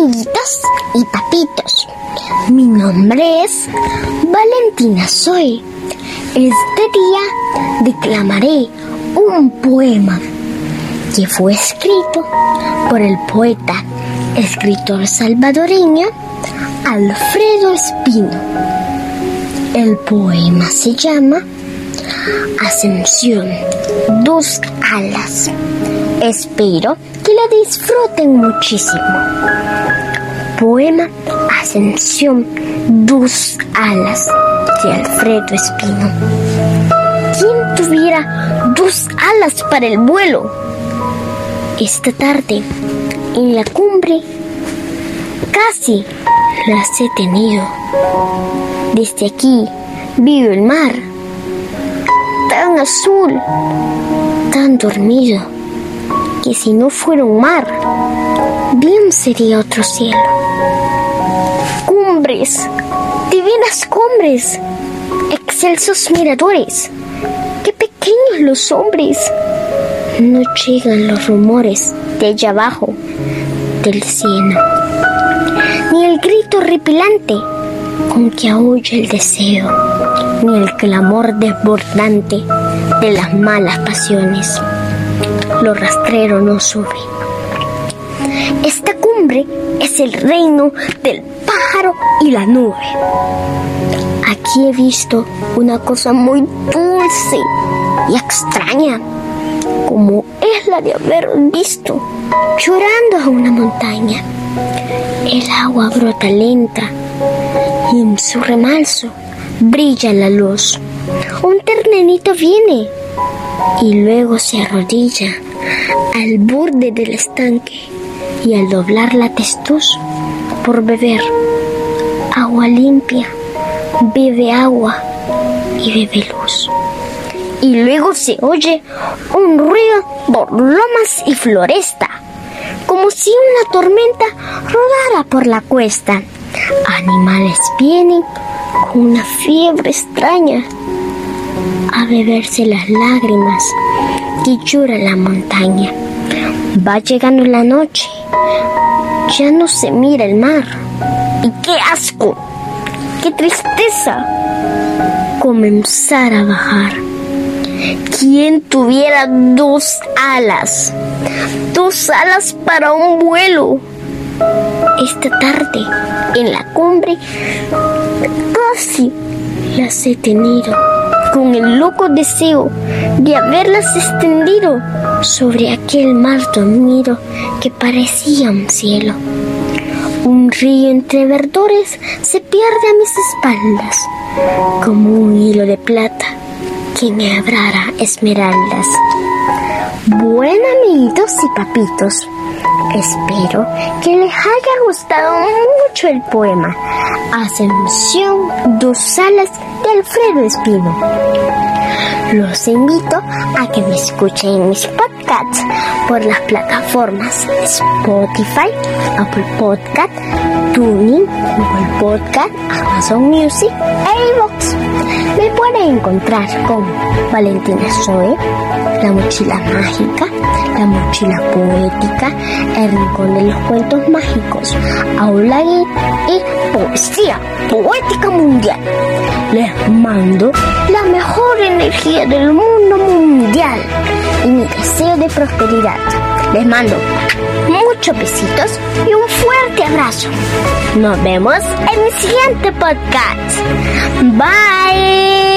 amiguitos y papitos. Mi nombre es Valentina Soy. Este día declamaré un poema que fue escrito por el poeta, escritor salvadoreño Alfredo Espino. El poema se llama Ascensión, dos alas. Espero que la disfruten muchísimo. Poema Ascensión, dos alas de Alfredo Espino. ¿Quién tuviera dos alas para el vuelo? Esta tarde, en la cumbre, casi las he tenido. Desde aquí veo el mar, tan azul, tan dormido, que si no fuera un mar, bien sería otro cielo. Cumbres, divinas cumbres, excelsos miradores, qué pequeños los hombres. No llegan los rumores de allá abajo del cielo, ni el grito horripilante con que aúlla el deseo, ni el clamor desbordante de las malas pasiones. Lo rastrero no sube. Esta cumbre es el reino del pájaro y la nube. Aquí he visto una cosa muy dulce y extraña, como es la de haber visto llorando a una montaña. El agua brota lenta y en su remalzo brilla la luz. Un ternenito viene y luego se arrodilla al borde del estanque y al doblar la testuz por beber agua limpia, bebe agua y bebe luz. Y luego se oye un ruido por lomas y floresta, como si una tormenta rodara por la cuesta. Animales vienen con una fiebre extraña a beberse las lágrimas que llora la montaña. Va llegando la noche, ya no se mira el mar. ¡Y qué asco! ¡Qué tristeza! Comenzar a bajar. ¿Quién tuviera dos alas? Dos alas para un vuelo. Esta tarde, en la cumbre, casi las he tenido, con el loco deseo de haberlas extendido sobre aquel mar dormido que parecía un cielo. Un río entre verdores se pierde a mis espaldas, como un hilo de plata que me abrara esmeraldas. Bueno, amiguitos y papitos, espero que les haya gustado mucho el poema Ascensión, dos alas de Alfredo Espino. Los invito a que me escuchen en mis podcasts por las plataformas Spotify, Apple Podcast, Tuning, Google Podcast, Amazon Music e iVoox. Me pueden encontrar con Valentina Zoe, La Mochila Mágica, La Mochila Poética, El Rincón de los Cuentos Mágicos, Aula y Poesía Poética Mundial. Les mando la mejor energía del mundo mundial y mi deseo de prosperidad. Les mando muchos besitos y un fuerte abrazo. Nos vemos en mi siguiente podcast. Bye.